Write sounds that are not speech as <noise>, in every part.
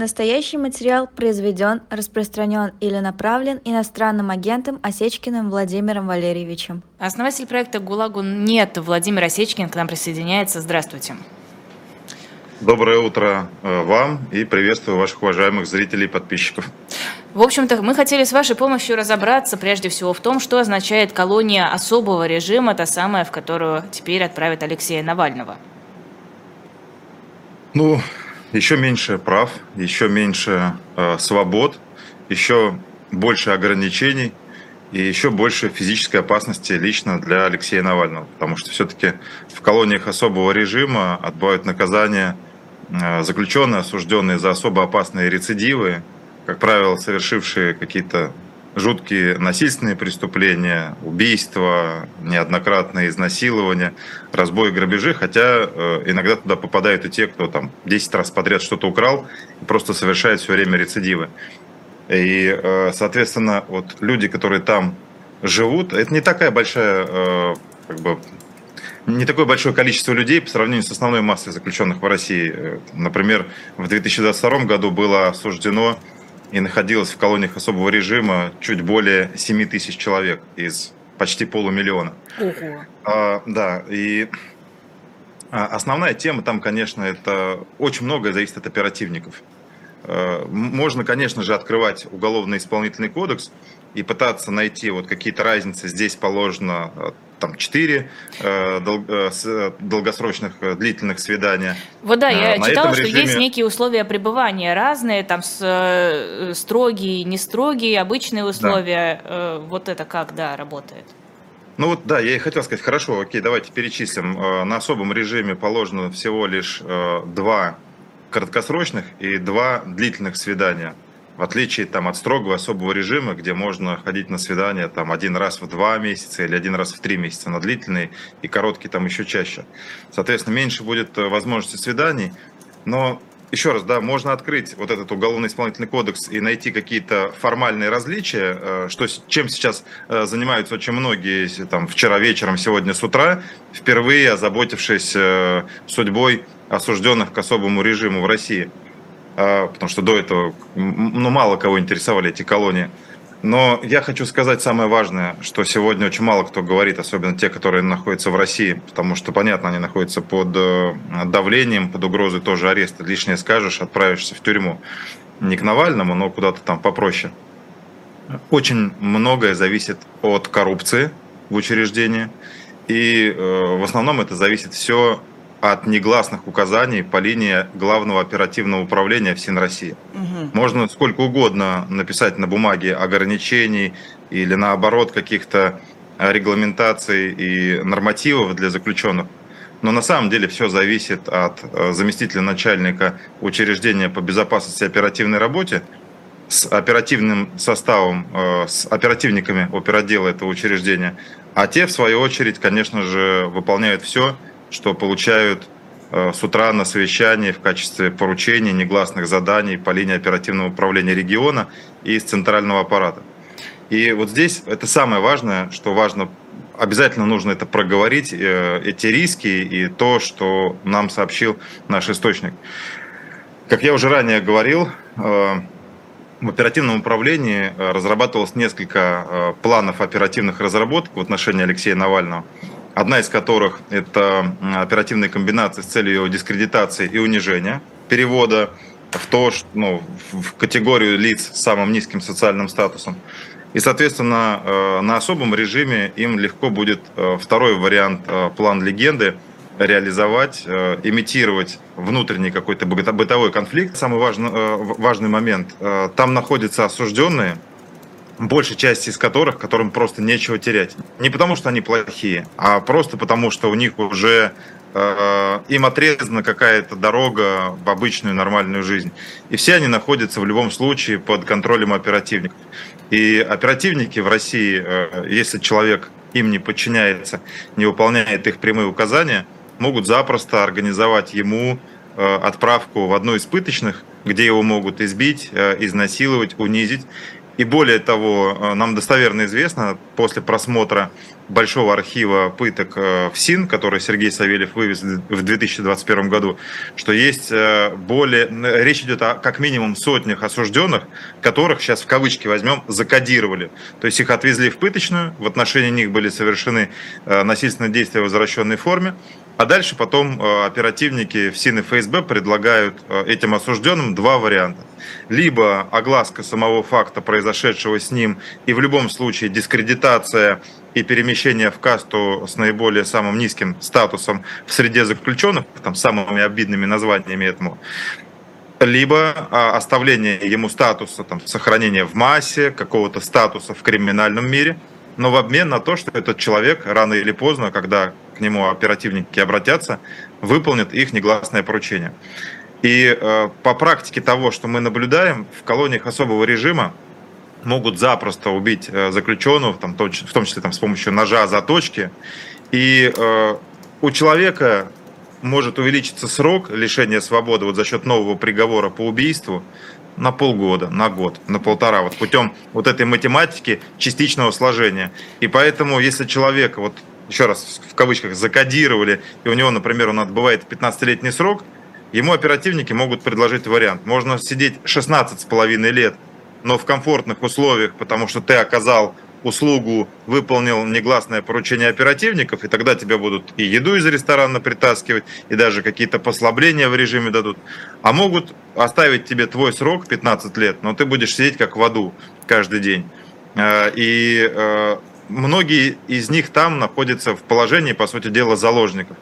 Настоящий материал произведен, распространен или направлен иностранным агентом Осечкиным Владимиром Валерьевичем. Основатель проекта «ГУЛАГу нет» Владимир Осечкин к нам присоединяется. Здравствуйте. Доброе утро э, вам и приветствую ваших уважаемых зрителей и подписчиков. В общем-то, мы хотели с вашей помощью разобраться прежде всего в том, что означает колония особого режима, та самая, в которую теперь отправят Алексея Навального. Ну, еще меньше прав, еще меньше э, свобод, еще больше ограничений и еще больше физической опасности лично для Алексея Навального. Потому что все-таки в колониях особого режима отбывают наказание э, заключенные, осужденные за особо опасные рецидивы, как правило, совершившие какие-то жуткие насильственные преступления, убийства, неоднократные изнасилования, разбой, грабежи, хотя э, иногда туда попадают и те, кто там 10 раз подряд что-то украл и просто совершает все время рецидивы. И, э, соответственно, вот люди, которые там живут, это не такая большая, э, как бы, не такое большое количество людей по сравнению с основной массой заключенных в России. Например, в 2022 году было осуждено и находилось в колониях особого режима чуть более 7 тысяч человек из почти полумиллиона. Ого. А, да, и а, основная тема там, конечно, это очень многое зависит от оперативников. А, можно, конечно же, открывать уголовно-исполнительный кодекс и пытаться найти вот какие-то разницы. Здесь положено там четыре э, дол, э, долгосрочных э, длительных свидания. Вот да, я На читала, что режиме... есть некие условия пребывания разные, там с, э, строгие, не строгие, обычные условия. Да. Э, вот это как, да, работает? Ну вот, да, я и хотел сказать, хорошо, окей, давайте перечислим. Э, на особом режиме положено всего лишь э, два краткосрочных и два длительных свидания в отличие там, от строгого особого режима, где можно ходить на свидание там, один раз в два месяца или один раз в три месяца, на длительные и короткие там еще чаще. Соответственно, меньше будет э, возможности свиданий, но еще раз, да, можно открыть вот этот уголовно-исполнительный кодекс и найти какие-то формальные различия, э, что, чем сейчас э, занимаются очень многие, там, вчера вечером, сегодня с утра, впервые озаботившись судьбой осужденных к особому режиму в России. А, потому что до этого ну, мало кого интересовали эти колонии. Но я хочу сказать самое важное, что сегодня очень мало кто говорит, особенно те, которые находятся в России, потому что, понятно, они находятся под э, давлением, под угрозой тоже ареста. Лишнее скажешь, отправишься в тюрьму. Не к Навальному, но куда-то там попроще. Очень многое зависит от коррупции в учреждении. И э, в основном это зависит все от негласных указаний по линии Главного оперативного управления ФСИН России. Угу. Можно сколько угодно написать на бумаге ограничений или наоборот каких-то регламентаций и нормативов для заключенных. Но на самом деле все зависит от э, заместителя начальника учреждения по безопасности и оперативной работе с оперативным составом, э, с оперативниками оперотдела этого учреждения. А те, в свою очередь, конечно же, выполняют все, что получают э, с утра на совещании в качестве поручений, негласных заданий по линии оперативного управления региона и из центрального аппарата. И вот здесь это самое важное, что важно, обязательно нужно это проговорить, э, эти риски и то, что нам сообщил наш источник. Как я уже ранее говорил, э, в оперативном управлении разрабатывалось несколько планов оперативных разработок в отношении Алексея Навального одна из которых это оперативная комбинация с целью его дискредитации и унижения, перевода в то, ну, в категорию лиц с самым низким социальным статусом. И, соответственно, э, на особом режиме им легко будет э, второй вариант э, план легенды реализовать, имитировать внутренний какой-то бытовой конфликт. Самый важный, важный момент. Там находятся осужденные, большей части из которых, которым просто нечего терять. Не потому, что они плохие, а просто потому, что у них уже э, им отрезана какая-то дорога в обычную нормальную жизнь. И все они находятся в любом случае под контролем оперативников. И оперативники в России, э, если человек им не подчиняется, не выполняет их прямые указания, могут запросто организовать ему э, отправку в одну из пыточных, где его могут избить, изнасиловать, унизить И более того, э, нам достоверно известно после просмотра большого архива пыток э, в СИН, который Сергей Савельев вывез в 2021 году, что есть э, более... Речь идет о как минимум сотнях осужденных, которых, сейчас в кавычки возьмем, закодировали. То есть их отвезли в пыточную, в отношении них были совершены насильственные действия в возвращенной форме, а дальше потом оперативники в СИН и ФСБ предлагают этим осужденным два варианта. Либо огласка самого факта произошедшего с ним и в любом случае дискредитация и перемещение в касту с наиболее самым низким статусом в среде заключенных, там самыми обидными названиями этому, либо а, оставление ему статуса, там, сохранения в массе, какого-то статуса в криминальном мире, но в обмен на то, что этот человек рано или поздно, когда к нему оперативники обратятся, выполнит их негласное поручение. И э, по практике того, что мы наблюдаем, в колониях особого режима могут запросто убить э, заключенного, там, в том числе там, с помощью ножа, заточки. И э, у человека может увеличиться срок лишения свободы вот за счет нового приговора по убийству на полгода, на год, на полтора, вот путем вот этой математики частичного сложения. И поэтому, если человека, вот еще раз в кавычках, закодировали, и у него, например, он отбывает 15-летний срок – Ему оперативники могут предложить вариант. Можно сидеть 16 с половиной лет, но в комфортных условиях, потому что ты оказал услугу, выполнил негласное поручение оперативников, и тогда тебе будут и еду из ресторана притаскивать, и даже какие-то послабления в режиме дадут. А могут оставить тебе твой срок 15 лет, но ты будешь сидеть как в аду каждый день. Э, и э, многие из них там находятся в положении, по сути дела, заложников.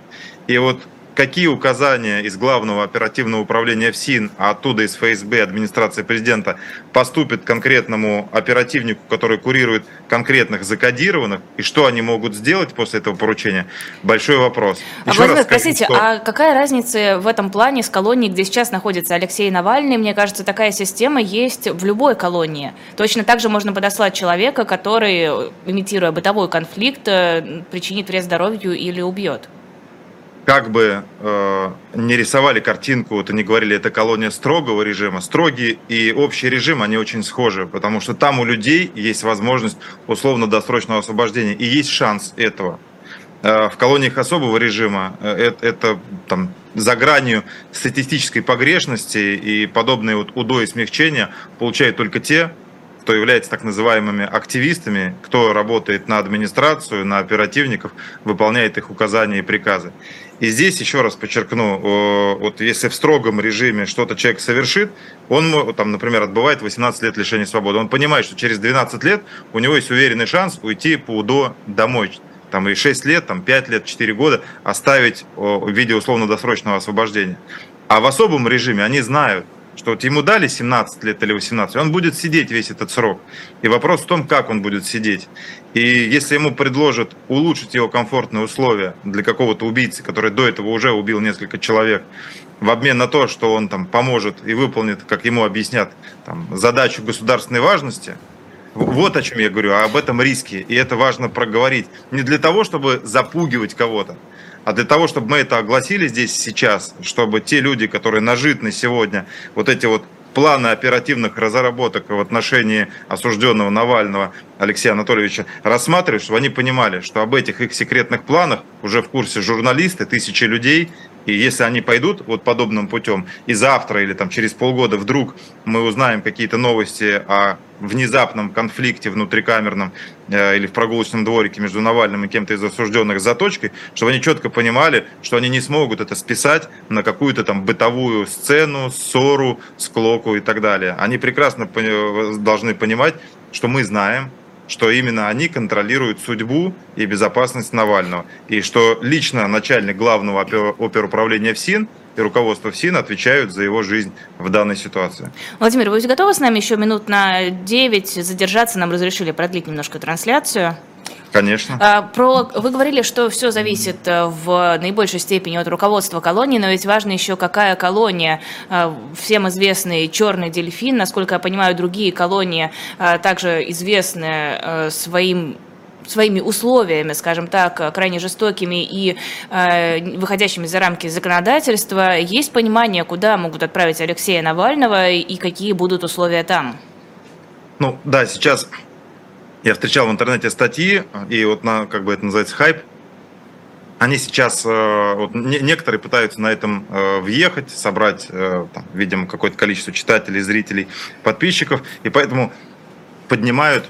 И вот какие указания из Главного оперативного управления ФСИН, а оттуда из ФСБ, администрации президента, поступят конкретному оперативнику, который курирует конкретных закодированных, и что они могут сделать после этого поручения, большой вопрос. А, Еще Владимир, скажу, простите, что... а какая разница в этом плане с колонией, где сейчас находится Алексей Навальный? Мне кажется, такая система есть в любой колонии. Точно так же можно подослать человека, который, имитируя бытовой конфликт, э, причинит вред здоровью или убьет как бы э, не рисовали картинку, вот они говорили, это колония строгого режима, строгий и общий режим, они очень схожи, потому что там у людей есть возможность условно-досрочного освобождения, и есть шанс этого. Э, в колониях особого режима э, это, это там, за гранью статистической погрешности и подобные вот УДО и смягчения получают только те, кто является так называемыми активистами, кто работает на администрацию, на оперативников, выполняет их указания и приказы. И здесь, еще раз подчеркну, вот если в строгом режиме что-то человек совершит, он, там, например, отбывает 18 лет лишения свободы, он понимает, что через 12 лет у него есть уверенный шанс уйти по УДО домой. Там и 6 лет, там 5 лет, 4 года оставить в виде условно-досрочного освобождения. А в особом режиме они знают, что вот ему дали 17 лет или 18, он будет сидеть весь этот срок. И вопрос в том, как он будет сидеть. И если ему предложат улучшить его комфортные условия для какого-то убийцы, который до этого уже убил несколько человек, в обмен на то, что он там поможет и выполнит, как ему объяснят, там, задачу государственной важности, вот о чем я говорю, а об этом риске. И это важно проговорить. Не для того, чтобы запугивать кого-то, а для того, чтобы мы это огласили здесь сейчас, чтобы те люди, которые нажитны сегодня, вот эти вот планы оперативных разработок в отношении осужденного Навального Алексея Анатольевича рассматривают, чтобы они понимали, что об этих их секретных планах уже в курсе журналисты, тысячи людей, и если они пойдут вот подобным путем, и завтра или там через полгода вдруг мы узнаем какие-то новости о внезапном конфликте внутрикамерном э, или в прогулочном дворике между Навальным и кем-то из осужденных за точкой, чтобы они четко понимали, что они не смогут это списать на какую-то там бытовую сцену, ссору, склоку и так далее. Они прекрасно должны понимать, что мы знаем, что именно они контролируют судьбу и безопасность Навального. И что лично начальник главного оперуправления ФСИН и руководство ФСИН отвечают за его жизнь в данной ситуации. Владимир, вы готовы с нами еще минут на 9 задержаться? Нам разрешили продлить немножко трансляцию. Конечно. А, про, вы говорили, что все зависит э, в наибольшей степени от руководства колонии, но ведь важно еще, какая колония. А, всем известный черный дельфин, насколько я понимаю, другие колонии а, также известны э, своим своими условиями, скажем так, крайне жестокими и э, выходящими за рамки законодательства, есть понимание, куда могут отправить Алексея Навального и какие будут условия там? Ну, да, сейчас я встречал в интернете статьи, и вот на, как бы это называется, хайп, они сейчас, э, вот, некоторые пытаются на этом э, въехать, собрать, э, там, видимо, какое-то количество читателей, зрителей, подписчиков, и поэтому поднимают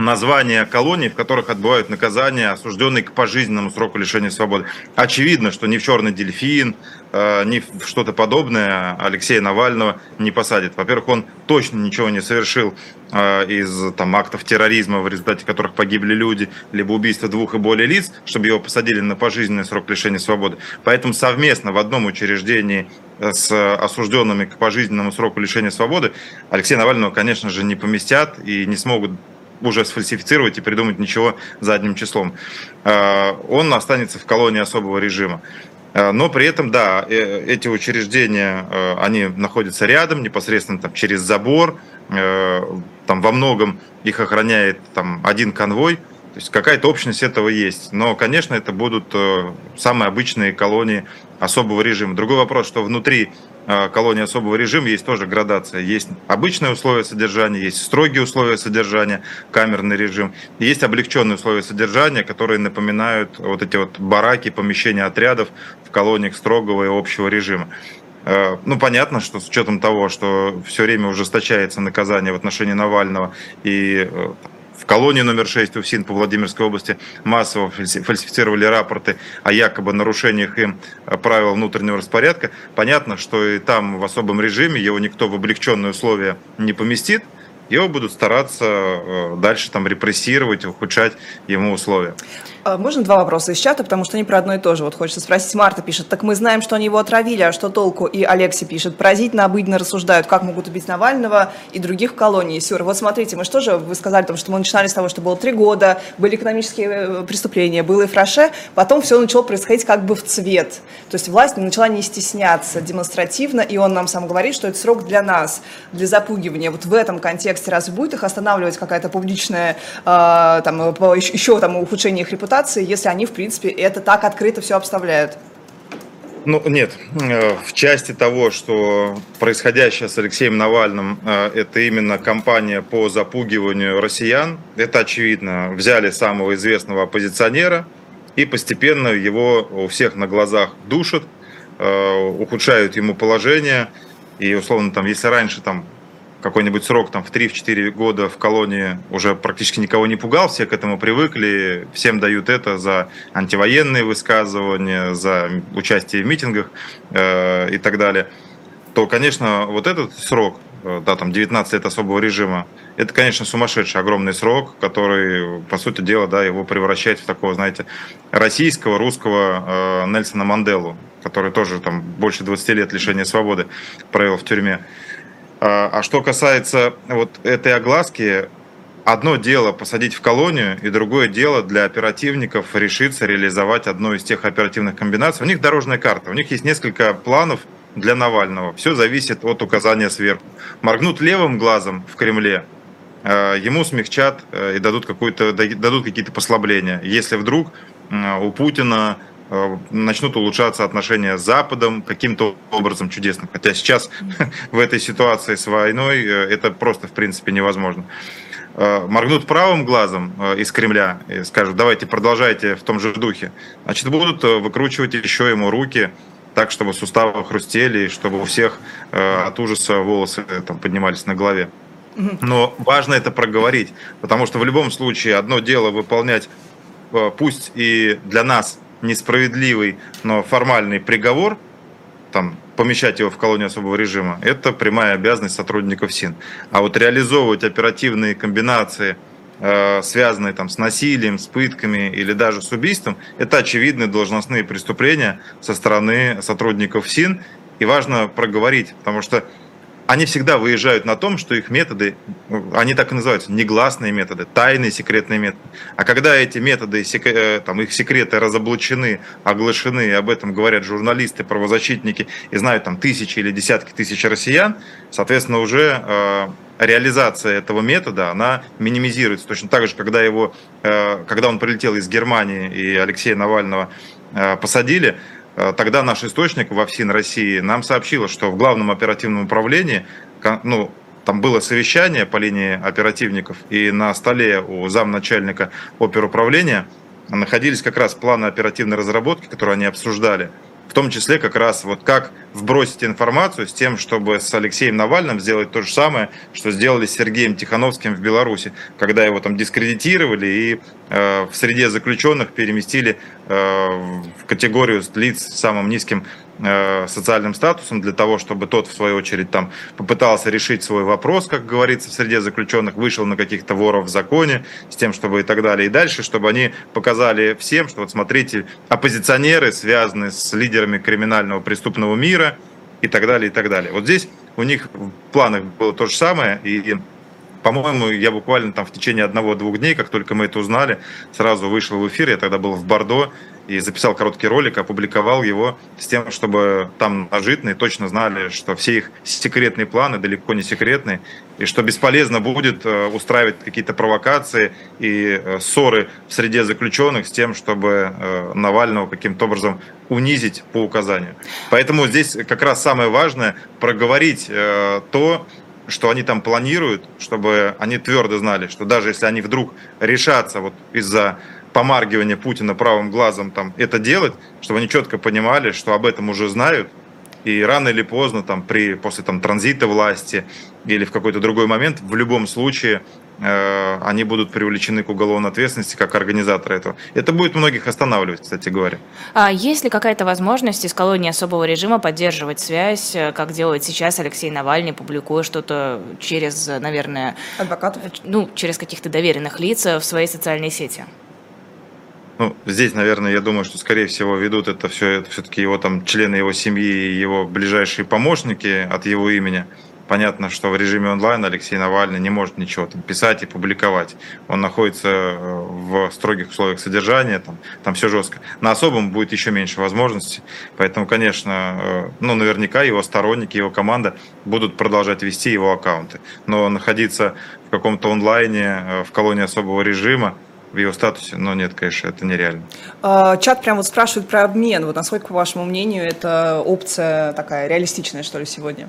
названия колоний, в которых отбывают наказание, осужденные к пожизненному сроку лишения свободы. Очевидно, что ни в «Черный дельфин», э, ни в что-то подобное Алексея Навального не посадят. Во-первых, он точно ничего не совершил э, из там, актов терроризма, в результате которых погибли люди, либо убийства двух и более лиц, чтобы его посадили на пожизненный срок лишения свободы. Поэтому совместно в одном учреждении э, с осужденными к пожизненному сроку лишения свободы Алексея Навального, конечно же, не поместят и не смогут уже сфальсифицировать и придумать ничего задним числом. Э, он останется в колонии особого режима. Э, но при этом, да, э, эти учреждения, они находятся рядом, непосредственно там, через забор, там во многом их охраняет там, один конвой, то есть какая-то общность этого есть. Но, конечно, это будут самые обычные колонии особого режима. Другой вопрос, что внутри колонии особого режима есть тоже градация. Есть обычные условия содержания, есть строгие условия содержания, камерный режим. Есть облегченные условия содержания, которые напоминают вот эти вот бараки, помещения отрядов в колониях строгого и общего режима. Э, ну, понятно, что с учетом того, что все время ужесточается наказание в отношении Навального и э, в колонии номер 6 УФСИН по Владимирской области массово фальсифицировали рапорты о якобы нарушениях им э, правил внутреннего распорядка. Понятно, что и там в особом режиме его никто в облегченные условия не поместит, его будут стараться э, дальше там репрессировать, ухудшать ему условия. А, можно два вопроса из чата, потому что они про одно и то же. Вот хочется спросить, Марта пишет, так мы знаем, что они его отравили, а что толку? И Алексей пишет, поразительно обыденно рассуждают, как могут убить Навального и других в колонии. Сюр, вот смотрите, мы что же, вы сказали, что мы начинали с того, что было три года, были экономические э, преступления, было и фраше, потом все начало происходить как бы в цвет. То есть власть начала не стесняться демонстративно, и он нам сам говорит, что это срок для нас, для запугивания. Вот в этом контексте разве будет их останавливать какая-то публичная, э, там, еще там ухудшение их репутации? Репутации, если они, в принципе, это так открыто все обставляют? Ну, нет. Э, в части того, что происходящее с Алексеем Навальным, э, это именно кампания по запугиванию россиян, это очевидно. Взяли самого известного оппозиционера и постепенно его у всех на глазах душат, э, ухудшают ему положение. И, условно, там, если раньше там какой-нибудь срок там в 3-4 года в колонии уже практически никого не пугал, все к этому привыкли, всем дают это за антивоенные высказывания, за участие в митингах э, и так далее, то, конечно, вот этот срок, э, да, там 19 лет особого режима, это, конечно, сумасшедший огромный срок, который, по сути дела, да, его превращает в такого, знаете, российского, русского э, Нельсона Манделу, который тоже там больше 20 лет лишения свободы провел в тюрьме. А, а что касается вот этой огласки, одно дело посадить в колонию, и другое дело для оперативников решиться реализовать одну из тех оперативных комбинаций. У них дорожная карта, у них есть несколько планов для Навального. Все зависит от указания сверху. Моргнут левым глазом в Кремле, а, ему смягчат э, и дадут, дадут какие-то послабления. Если вдруг у Путина начнут улучшаться отношения с Западом каким-то образом чудесным. Хотя сейчас <laughs> в этой ситуации с войной э, это просто в принципе невозможно. Э, моргнут правым глазом из Кремля и скажут, давайте продолжайте в том же духе. Значит, будут выкручивать еще ему руки, так, чтобы суставы хрустели, и чтобы у всех от ужаса волосы там, поднимались на голове. Но важно это проговорить, потому что в любом случае одно дело выполнять, пусть и для нас несправедливый, но формальный приговор, там, помещать его в колонию особого режима, это прямая обязанность сотрудников СИН. А вот реализовывать оперативные комбинации, э, связанные там, с насилием, с пытками или даже с убийством, это очевидные должностные преступления со стороны сотрудников СИН. И важно проговорить, потому что они всегда выезжают на том, что их методы, они так и называются, негласные методы, тайные секретные методы. А когда эти методы, э, там, их секреты разоблачены, оглашены, и об этом говорят журналисты, правозащитники, и знают там тысячи или десятки тысяч россиян, соответственно, уже э, реализация этого метода, она минимизируется. Точно так же, когда, его, э, когда он прилетел из Германии и Алексея Навального посадили, тогда наш источник во ФСИН России нам сообщил, что в Главном оперативном управлении ну, там было совещание по линии оперативников, и на столе у замначальника оперуправления находились как раз планы оперативной разработки, которые они обсуждали – в том числе как раз вот как вбросить информацию с тем, чтобы с Алексеем Навальным сделать то же самое, что сделали с Сергеем Тихановским в Беларуси, когда его там дискредитировали и э, в среде заключенных переместили э, в категорию лиц с самым низким Э, социальным статусом для того, чтобы тот, в свою очередь, там попытался решить свой вопрос, как говорится, в среде заключенных, вышел на каких-то воров в законе, с тем, чтобы и так далее, и дальше, чтобы они показали всем, что вот смотрите, оппозиционеры связаны с лидерами криминального преступного мира и так далее, и так далее. Вот здесь у них в планах было то же самое, и по-моему, я буквально там в течение одного-двух дней, как только мы это узнали, сразу вышел в эфир. Я тогда был в Бордо и записал короткий ролик, опубликовал его с тем, чтобы там нажитные точно знали, что все их секретные планы далеко не секретные, и что бесполезно будет э, устраивать какие-то провокации и э, ссоры в среде заключенных с тем, чтобы э, Навального каким-то образом унизить по указанию. Поэтому здесь как раз самое важное проговорить то, что они там планируют, чтобы они твердо знали, что даже если они вдруг решатся вот из-за помаргивания Путина правым глазом там это делать, чтобы они четко понимали, что об этом уже знают, и рано или поздно, там, при, после там, транзита власти или в какой-то другой момент, в любом случае э, они будут привлечены к уголовной ответственности как организаторы этого. Это будет многих останавливать, кстати говоря. А есть ли какая-то возможность из колонии особого режима поддерживать связь, э, как делает сейчас Алексей Навальный, публикуя что-то через, наверное... Адвокатов? Ну, через каких-то доверенных лиц в своей социальной сети? Ну, здесь, наверное, я думаю, что, скорее всего, ведут это все, это все-таки его там члены его семьи и его ближайшие помощники от его имени. Понятно, что в режиме онлайн Алексей Навальный не может ничего там писать и публиковать. Он находится э, в строгих условиях содержания, там, там все жестко. На особом будет еще меньше возможностей. Поэтому, конечно, э, ну, наверняка его сторонники, его команда будут продолжать вести его аккаунты. Но находиться в каком-то онлайне, э, в колонии особого режима, в ее статусе, но нет, конечно, это нереально. А, чат прям вот спрашивает про обмен. Вот насколько, по вашему мнению, это опция такая реалистичная, что ли, сегодня?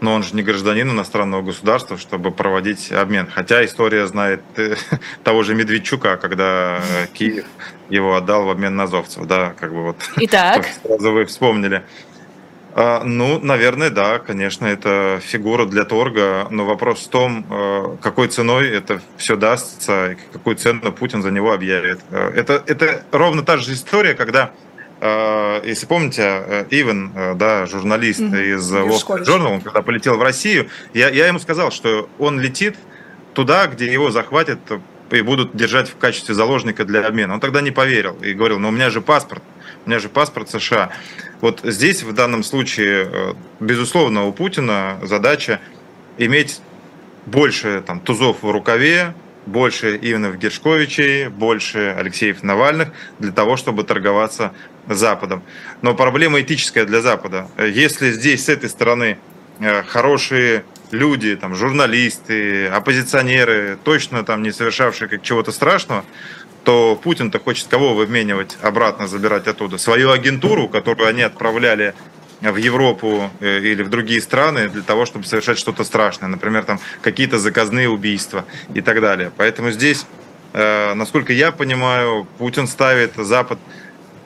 Но он же не гражданин иностранного государства, чтобы проводить обмен. Хотя история знает э, <laughs> того же Медведчука, когда Киев его отдал в обмен на азовцев. Да, как бы вот. Итак. <laughs> Сразу вы вспомнили. А, ну, наверное, да, конечно, это фигура для торга, но вопрос в том, э, какой ценой это все дастся, и какую цену Путин за него объявит. Э, это, это ровно та же история, когда э, если помните, Иван, да, журналист mm-hmm. из Wall Street Journal, он когда полетел в Россию, я, я ему сказал, что он летит туда, где его захватят и будут держать в качестве заложника для обмена. Он тогда не поверил и говорил, но у меня же паспорт, у меня же паспорт США. Вот здесь в данном случае, э, безусловно, у Путина задача иметь больше там, тузов в рукаве, больше Иванов Гершковичей, больше Алексеев Навальных для того, чтобы торговаться Западом. Но проблема этическая для Запада. Если здесь с этой стороны э, хорошие люди, там, журналисты, оппозиционеры, точно там не совершавшие как чего-то страшного, то Путин-то хочет кого выменивать, обратно забирать оттуда? Свою агентуру, которую они отправляли в Европу э, или в другие страны для того, чтобы совершать что-то страшное, например, там какие-то заказные убийства и так далее. Поэтому здесь, э, насколько я понимаю, Путин ставит Запад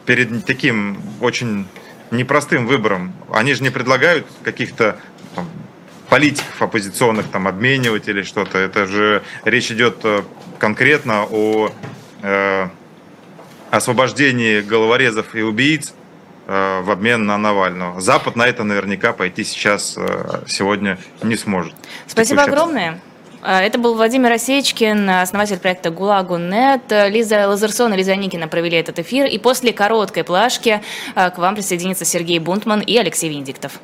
перед таким очень непростым выбором. Они же не предлагают каких-то там, политиков оппозиционных там обменивать или что-то. Это же речь идет э, конкретно о освобождении головорезов и убийц э, в обмен на Навального. Запад на это наверняка пойти сейчас э, сегодня не сможет. Спасибо огромное. Э, это был Владимир Осечкин, основатель проекта ГУЛАГу.нет. Лиза Лазерсон и Лиза Никина провели этот эфир. И после короткой плашки к вам присоединится Сергей Бунтман и Алексей Венедиктов.